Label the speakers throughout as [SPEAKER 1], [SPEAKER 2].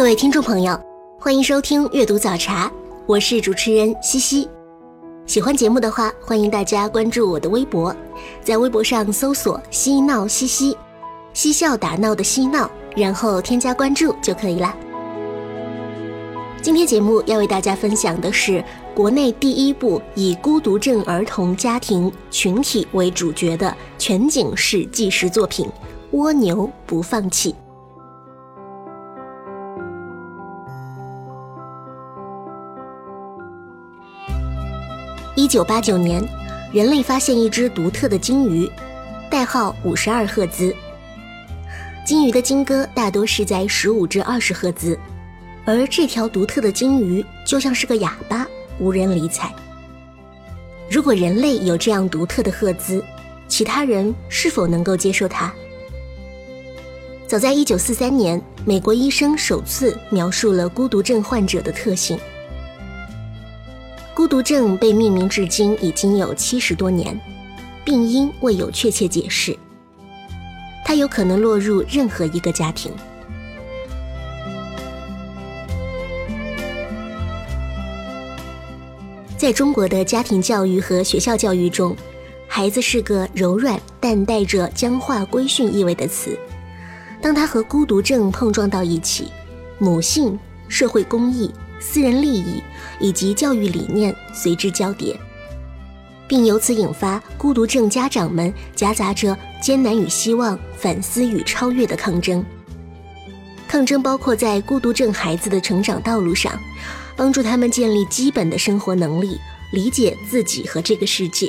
[SPEAKER 1] 各位听众朋友，欢迎收听阅读早茶，我是主持人西西。喜欢节目的话，欢迎大家关注我的微博，在微博上搜索“嬉闹西西”，嬉笑打闹的嬉闹，然后添加关注就可以了。今天节目要为大家分享的是国内第一部以孤独症儿童家庭群体为主角的全景式纪实作品《蜗牛不放弃》。一九八九年，人类发现一只独特的鲸鱼，代号五十二赫兹。鲸鱼的鲸歌大多是在十五至二十赫兹，而这条独特的鲸鱼就像是个哑巴，无人理睬。如果人类有这样独特的赫兹，其他人是否能够接受它？早在一九四三年，美国医生首次描述了孤独症患者的特性。孤独症被命名至今已经有七十多年，病因未有确切解释。它有可能落入任何一个家庭。在中国的家庭教育和学校教育中，孩子是个柔软但带着僵化规训意味的词。当他和孤独症碰撞到一起，母性、社会公益。私人利益以及教育理念随之交叠，并由此引发孤独症家长们夹杂着艰难与希望、反思与超越的抗争。抗争包括在孤独症孩子的成长道路上，帮助他们建立基本的生活能力，理解自己和这个世界；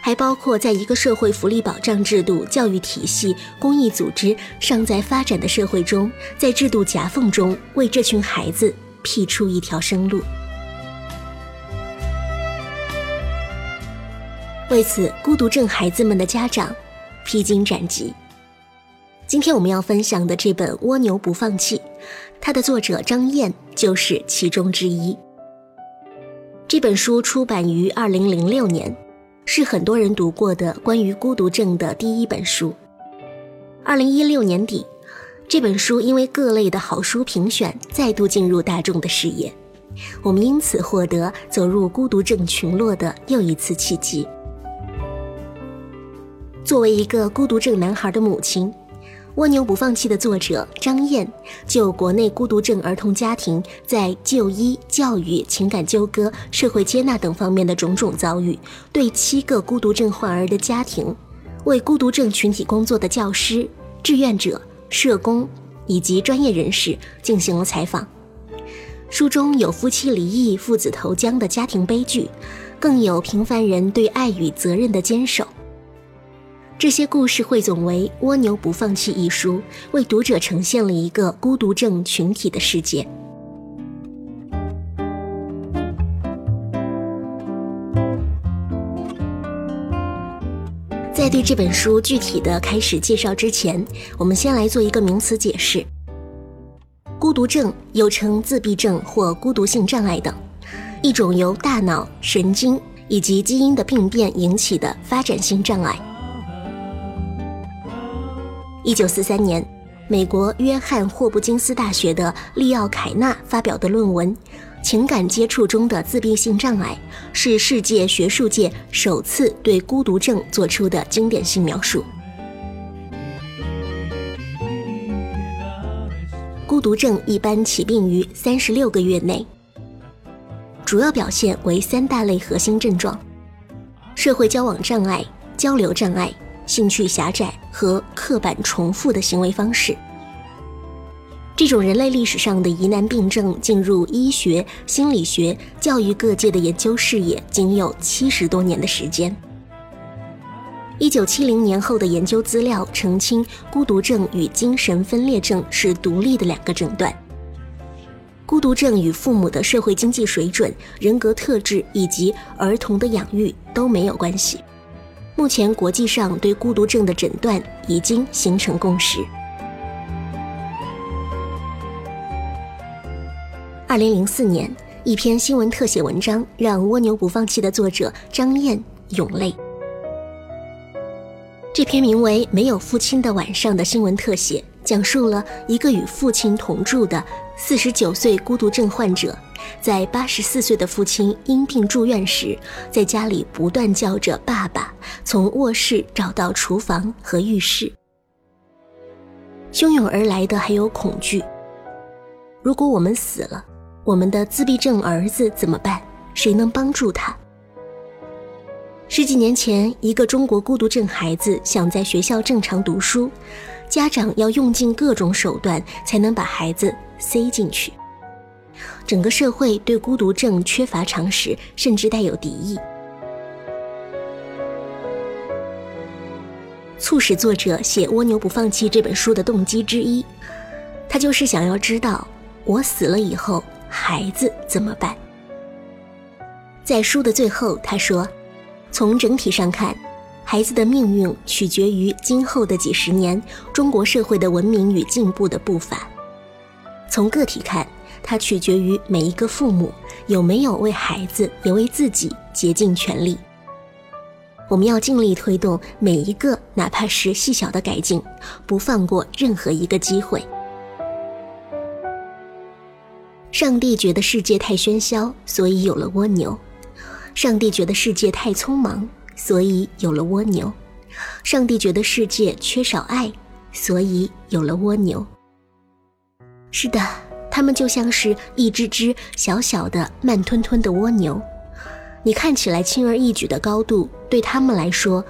[SPEAKER 1] 还包括在一个社会福利保障制度、教育体系、公益组织尚在发展的社会中，在制度夹缝中为这群孩子。辟出一条生路。为此，孤独症孩子们的家长披荆斩棘。今天我们要分享的这本《蜗牛不放弃》，它的作者张燕就是其中之一。这本书出版于二零零六年，是很多人读过的关于孤独症的第一本书。二零一六年底。这本书因为各类的好书评选，再度进入大众的视野，我们因此获得走入孤独症群落的又一次契机。作为一个孤独症男孩的母亲，《蜗牛不放弃》的作者张燕就国内孤独症儿童家庭在就医、教育、情感纠葛、社会接纳等方面的种种遭遇，对七个孤独症患儿的家庭、为孤独症群体工作的教师、志愿者。社工以及专业人士进行了采访。书中有夫妻离异、父子投江的家庭悲剧，更有平凡人对爱与责任的坚守。这些故事汇总为《蜗牛不放弃》一书，为读者呈现了一个孤独症群体的世界。在对这本书具体的开始介绍之前，我们先来做一个名词解释。孤独症又称自闭症或孤独性障碍等，一种由大脑、神经以及基因的病变引起的发展性障碍。一九四三年，美国约翰霍普金斯大学的利奥凯纳发表的论文。情感接触中的自闭性障碍是世界学术界首次对孤独症做出的经典性描述。孤独症一般起病于三十六个月内，主要表现为三大类核心症状：社会交往障碍、交流障碍、兴趣狭窄和刻板重复的行为方式。这种人类历史上的疑难病症进入医学、心理学、教育各界的研究视野，仅有七十多年的时间。一九七零年后的研究资料澄清，孤独症与精神分裂症是独立的两个诊断。孤独症与父母的社会经济水准、人格特质以及儿童的养育都没有关系。目前国际上对孤独症的诊断已经形成共识。二零零四年，一篇新闻特写文章让蜗牛不放弃的作者张燕涌泪。这篇名为《没有父亲的晚上》的新闻特写，讲述了一个与父亲同住的四十九岁孤独症患者，在八十四岁的父亲因病住院时，在家里不断叫着“爸爸”，从卧室找到厨房和浴室。汹涌而来的还有恐惧：如果我们死了，我们的自闭症儿子怎么办？谁能帮助他？十几年前，一个中国孤独症孩子想在学校正常读书，家长要用尽各种手段才能把孩子塞进去。整个社会对孤独症缺乏常识，甚至带有敌意。促使作者写《蜗牛不放弃》这本书的动机之一，他就是想要知道我死了以后孩子怎么办。在书的最后，他说。从整体上看，孩子的命运取决于今后的几十年中国社会的文明与进步的步伐；从个体看，它取决于每一个父母有没有为孩子也为自己竭尽全力。我们要尽力推动每一个哪怕是细小的改进，不放过任何一个机会。上帝觉得世界太喧嚣，所以有了蜗牛。上帝觉得世界太匆忙，所以有了蜗牛；上帝觉得世界缺少爱，所以有了蜗牛。是的，它们就像是一只只小小的、慢吞吞的蜗牛。你看起来轻而易举的高度，对他们来说，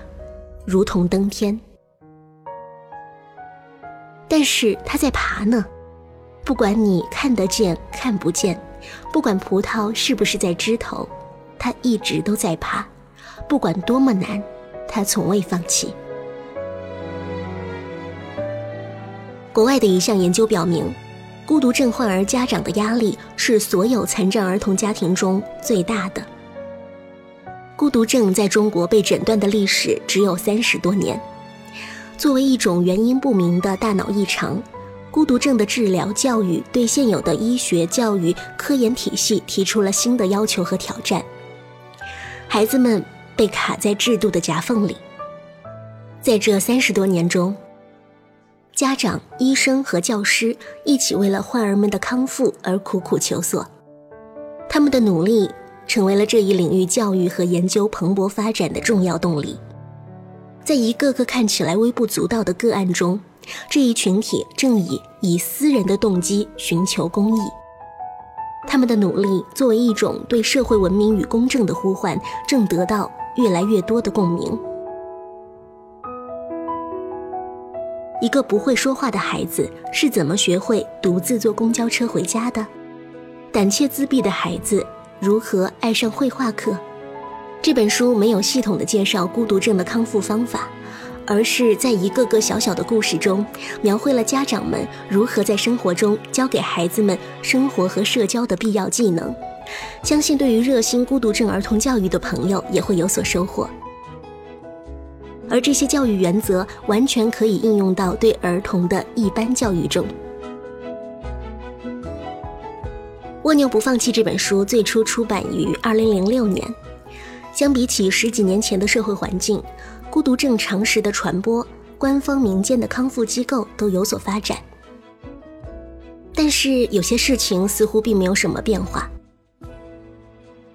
[SPEAKER 1] 如同登天。但是它在爬呢，不管你看得见看不见，不管葡萄是不是在枝头。他一直都在爬，不管多么难，他从未放弃。国外的一项研究表明，孤独症患儿家长的压力是所有残障儿童家庭中最大的。孤独症在中国被诊断的历史只有三十多年。作为一种原因不明的大脑异常，孤独症的治疗教育对现有的医学教育科研体系提出了新的要求和挑战。孩子们被卡在制度的夹缝里，在这三十多年中，家长、医生和教师一起为了患儿们的康复而苦苦求索，他们的努力成为了这一领域教育和研究蓬勃发展的重要动力。在一个个看起来微不足道的个案中，这一群体正以以私人的动机寻求公益。他们的努力作为一种对社会文明与公正的呼唤，正得到越来越多的共鸣。一个不会说话的孩子是怎么学会独自坐公交车回家的？胆怯自闭的孩子如何爱上绘画课？这本书没有系统的介绍孤独症的康复方法。而是在一个个小小的故事中，描绘了家长们如何在生活中教给孩子们生活和社交的必要技能。相信对于热心孤独症儿童教育的朋友也会有所收获。而这些教育原则完全可以应用到对儿童的一般教育中。《蜗牛不放弃》这本书最初出版于2006年，相比起十几年前的社会环境。孤独症常识的传播，官方、民间的康复机构都有所发展，但是有些事情似乎并没有什么变化。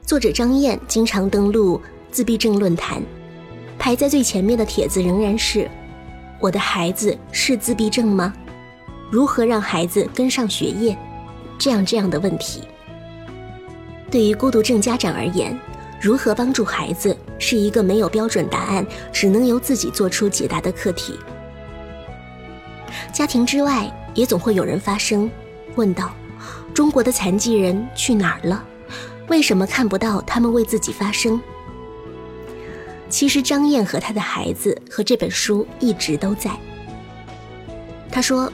[SPEAKER 1] 作者张燕经常登录自闭症论坛，排在最前面的帖子仍然是：“我的孩子是自闭症吗？如何让孩子跟上学业？”这样这样的问题。对于孤独症家长而言。如何帮助孩子是一个没有标准答案，只能由自己做出解答的课题。家庭之外，也总会有人发声，问道：“中国的残疾人去哪儿了？为什么看不到他们为自己发声？”其实张燕和她的孩子和这本书一直都在。她说：“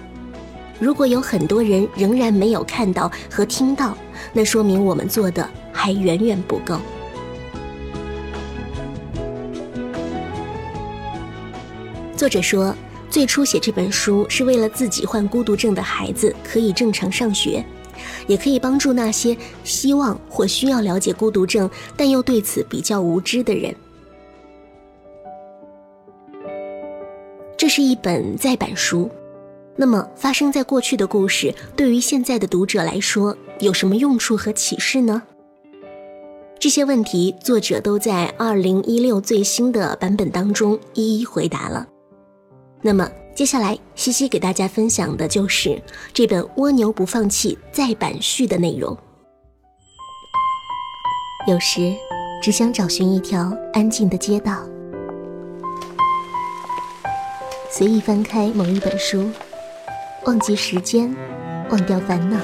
[SPEAKER 1] 如果有很多人仍然没有看到和听到，那说明我们做的还远远不够。”作者说，最初写这本书是为了自己患孤独症的孩子可以正常上学，也可以帮助那些希望或需要了解孤独症但又对此比较无知的人。这是一本再版书，那么发生在过去的故事对于现在的读者来说有什么用处和启示呢？这些问题，作者都在二零一六最新的版本当中一一回答了。那么接下来，西西给大家分享的就是这本《蜗牛不放弃》再版序的内容。有时，只想找寻一条安静的街道，随意翻开某一本书，忘记时间，忘掉烦恼。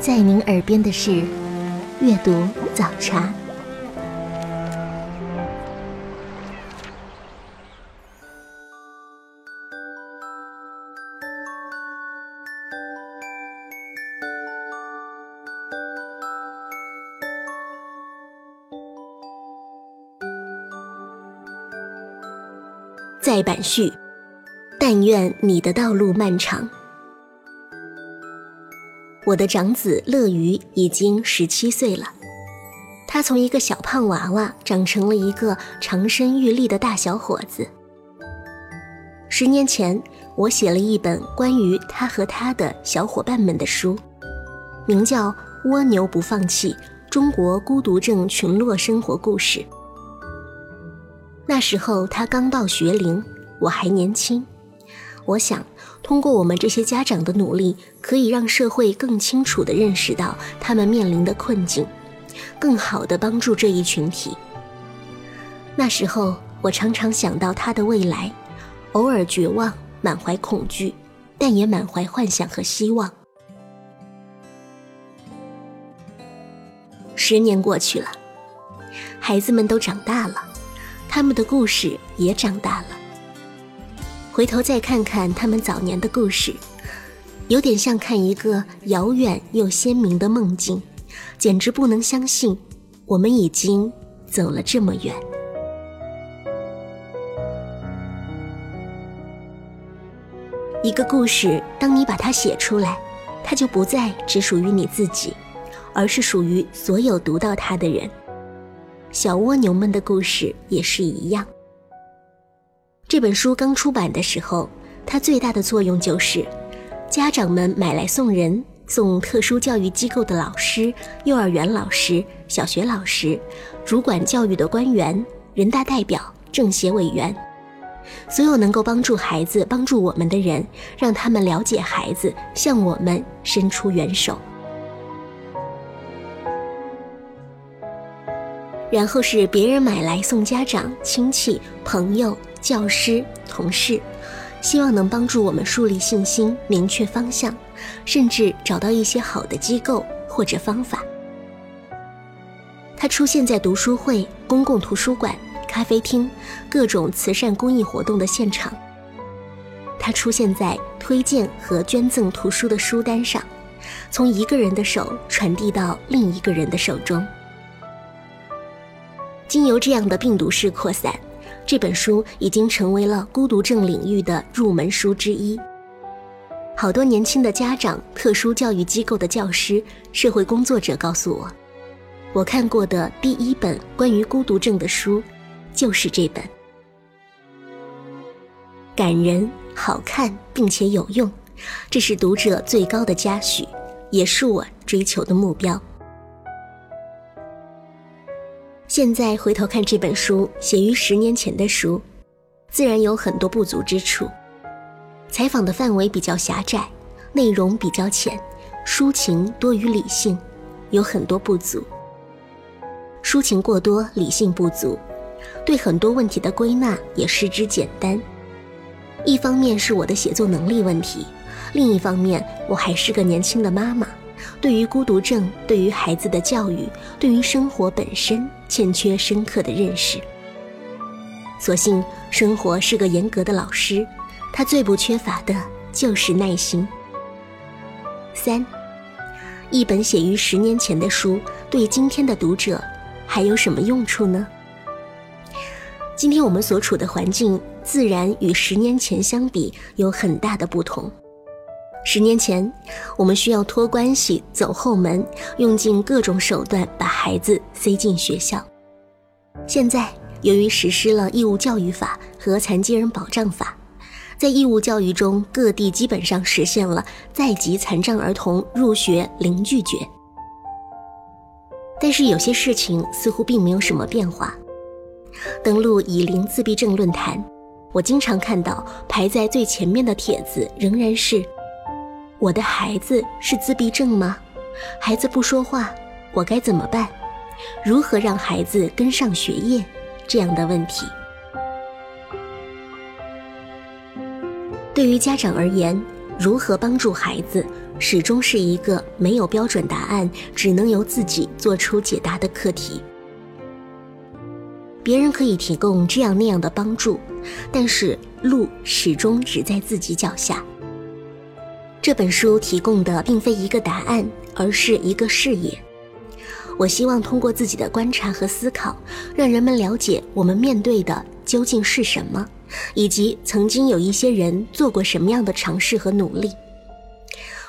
[SPEAKER 1] 在您耳边的是阅读早茶。再版序，但愿你的道路漫长。我的长子乐于已经十七岁了，他从一个小胖娃娃长成了一个长身玉立的大小伙子。十年前，我写了一本关于他和他的小伙伴们的书，名叫《蜗牛不放弃：中国孤独症群落生活故事》。那时候他刚到学龄，我还年轻。我想，通过我们这些家长的努力，可以让社会更清楚地认识到他们面临的困境，更好地帮助这一群体。那时候，我常常想到他的未来，偶尔绝望，满怀恐惧，但也满怀幻想和希望。十年过去了，孩子们都长大了。他们的故事也长大了。回头再看看他们早年的故事，有点像看一个遥远又鲜明的梦境，简直不能相信，我们已经走了这么远。一个故事，当你把它写出来，它就不再只属于你自己，而是属于所有读到它的人。小蜗牛们的故事也是一样。这本书刚出版的时候，它最大的作用就是，家长们买来送人，送特殊教育机构的老师、幼儿园老师、小学老师、主管教育的官员、人大代表、政协委员，所有能够帮助孩子、帮助我们的人，让他们了解孩子，向我们伸出援手。然后是别人买来送家长、亲戚、朋友、教师、同事，希望能帮助我们树立信心、明确方向，甚至找到一些好的机构或者方法。它出现在读书会、公共图书馆、咖啡厅、各种慈善公益活动的现场。它出现在推荐和捐赠图书的书单上，从一个人的手传递到另一个人的手中。经由这样的病毒式扩散，这本书已经成为了孤独症领域的入门书之一。好多年轻的家长、特殊教育机构的教师、社会工作者告诉我，我看过的第一本关于孤独症的书，就是这本。感人、好看，并且有用，这是读者最高的嘉许，也是我追求的目标。现在回头看这本书，写于十年前的书，自然有很多不足之处。采访的范围比较狭窄，内容比较浅，抒情多于理性，有很多不足。抒情过多，理性不足，对很多问题的归纳也失之简单。一方面是我的写作能力问题，另一方面我还是个年轻的妈妈，对于孤独症、对于孩子的教育、对于生活本身欠缺深刻的认识。所幸生活是个严格的老师，他最不缺乏的就是耐心。三，一本写于十年前的书，对今天的读者还有什么用处呢？今天我们所处的环境，自然与十年前相比有很大的不同。十年前，我们需要托关系、走后门，用尽各种手段把孩子塞进学校。现在，由于实施了义务教育法和残疾人保障法，在义务教育中，各地基本上实现了在籍残障儿童入学零拒绝。但是，有些事情似乎并没有什么变化。登录以零自闭症论坛，我经常看到排在最前面的帖子仍然是。我的孩子是自闭症吗？孩子不说话，我该怎么办？如何让孩子跟上学业？这样的问题，对于家长而言，如何帮助孩子，始终是一个没有标准答案，只能由自己做出解答的课题。别人可以提供这样那样的帮助，但是路始终只在自己脚下。这本书提供的并非一个答案，而是一个视野。我希望通过自己的观察和思考，让人们了解我们面对的究竟是什么，以及曾经有一些人做过什么样的尝试和努力。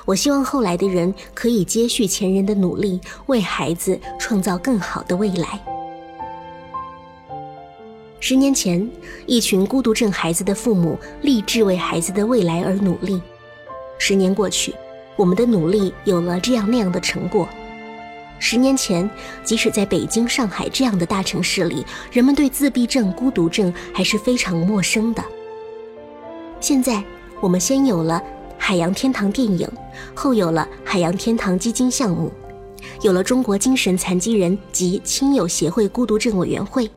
[SPEAKER 1] 我希望后来的人可以接续前人的努力，为孩子创造更好的未来。十年前，一群孤独症孩子的父母立志为孩子的未来而努力。十年过去，我们的努力有了这样那样的成果。十年前，即使在北京、上海这样的大城市里，人们对自闭症、孤独症还是非常陌生的。现在，我们先有了海洋天堂电影，后有了海洋天堂基金项目，有了中国精神残疾人及亲友协会孤独症委员会，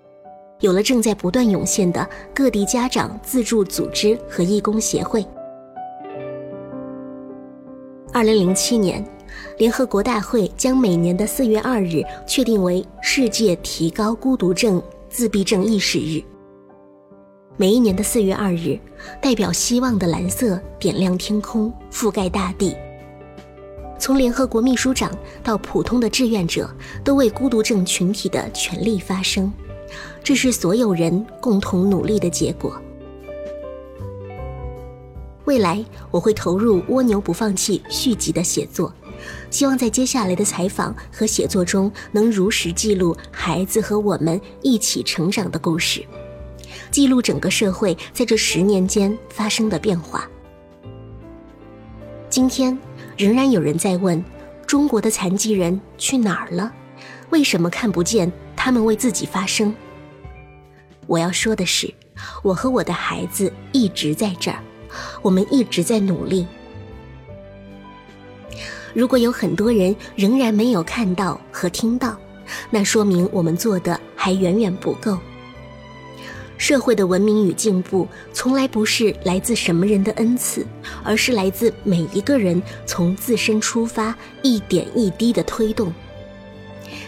[SPEAKER 1] 有了正在不断涌现的各地家长自助组织和义工协会。二零零七年，联合国大会将每年的四月二日确定为世界提高孤独症、自闭症意识日。每一年的四月二日，代表希望的蓝色点亮天空，覆盖大地。从联合国秘书长到普通的志愿者，都为孤独症群体的权利发声。这是所有人共同努力的结果。未来我会投入《蜗牛不放弃》续集的写作，希望在接下来的采访和写作中，能如实记录孩子和我们一起成长的故事，记录整个社会在这十年间发生的变化。今天仍然有人在问：中国的残疾人去哪儿了？为什么看不见他们为自己发声？我要说的是，我和我的孩子一直在这儿。我们一直在努力。如果有很多人仍然没有看到和听到，那说明我们做的还远远不够。社会的文明与进步，从来不是来自什么人的恩赐，而是来自每一个人从自身出发，一点一滴的推动。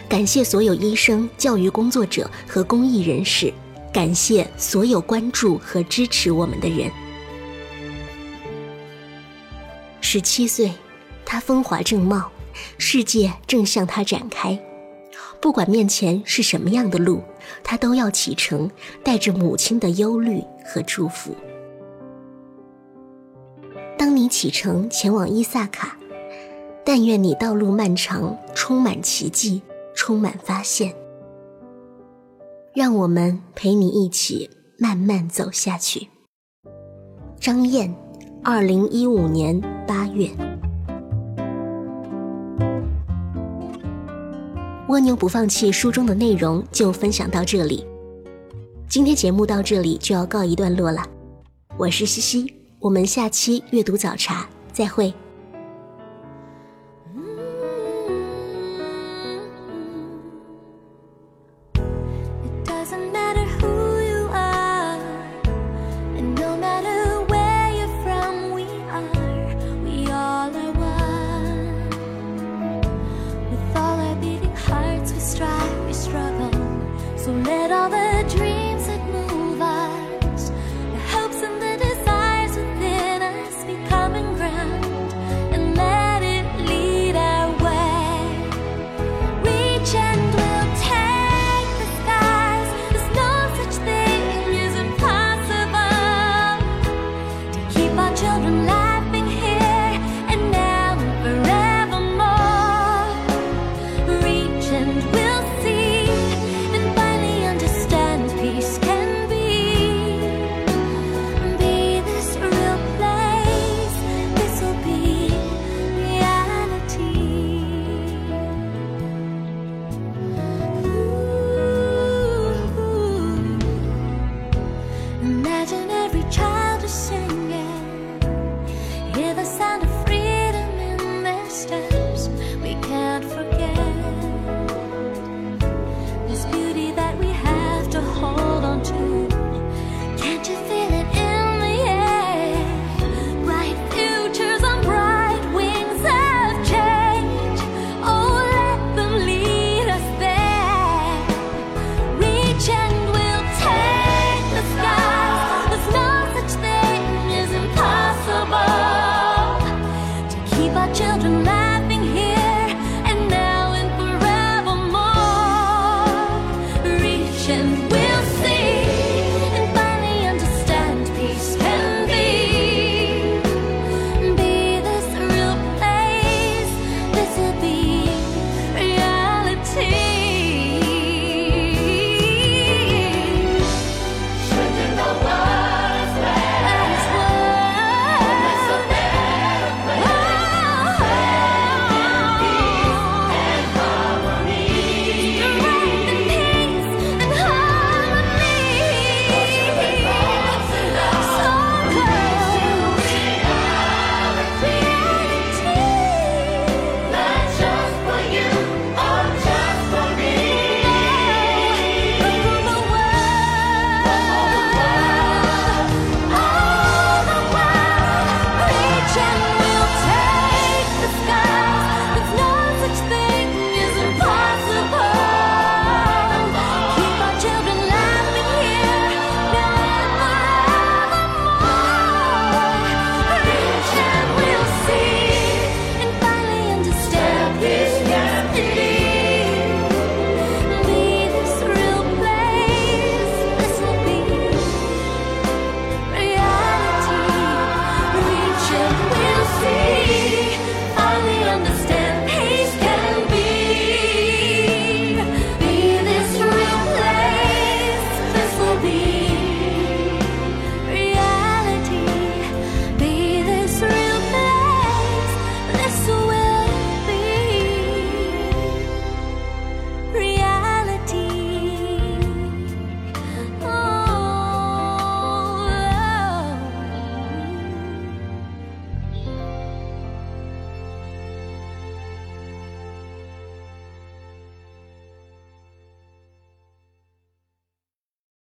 [SPEAKER 1] 感谢所有医生、教育工作者和公益人士，感谢所有关注和支持我们的人。十七岁，他风华正茂，世界正向他展开。不管面前是什么样的路，他都要启程，带着母亲的忧虑和祝福。当你启程前往伊萨卡，但愿你道路漫长，充满奇迹，充满发现。让我们陪你一起慢慢走下去。张燕。二零一五年月，蜗牛不放弃书中的内容就分享到这里。今天节目到这里就要告一段落了，我是西西，我们下期阅读早茶再会。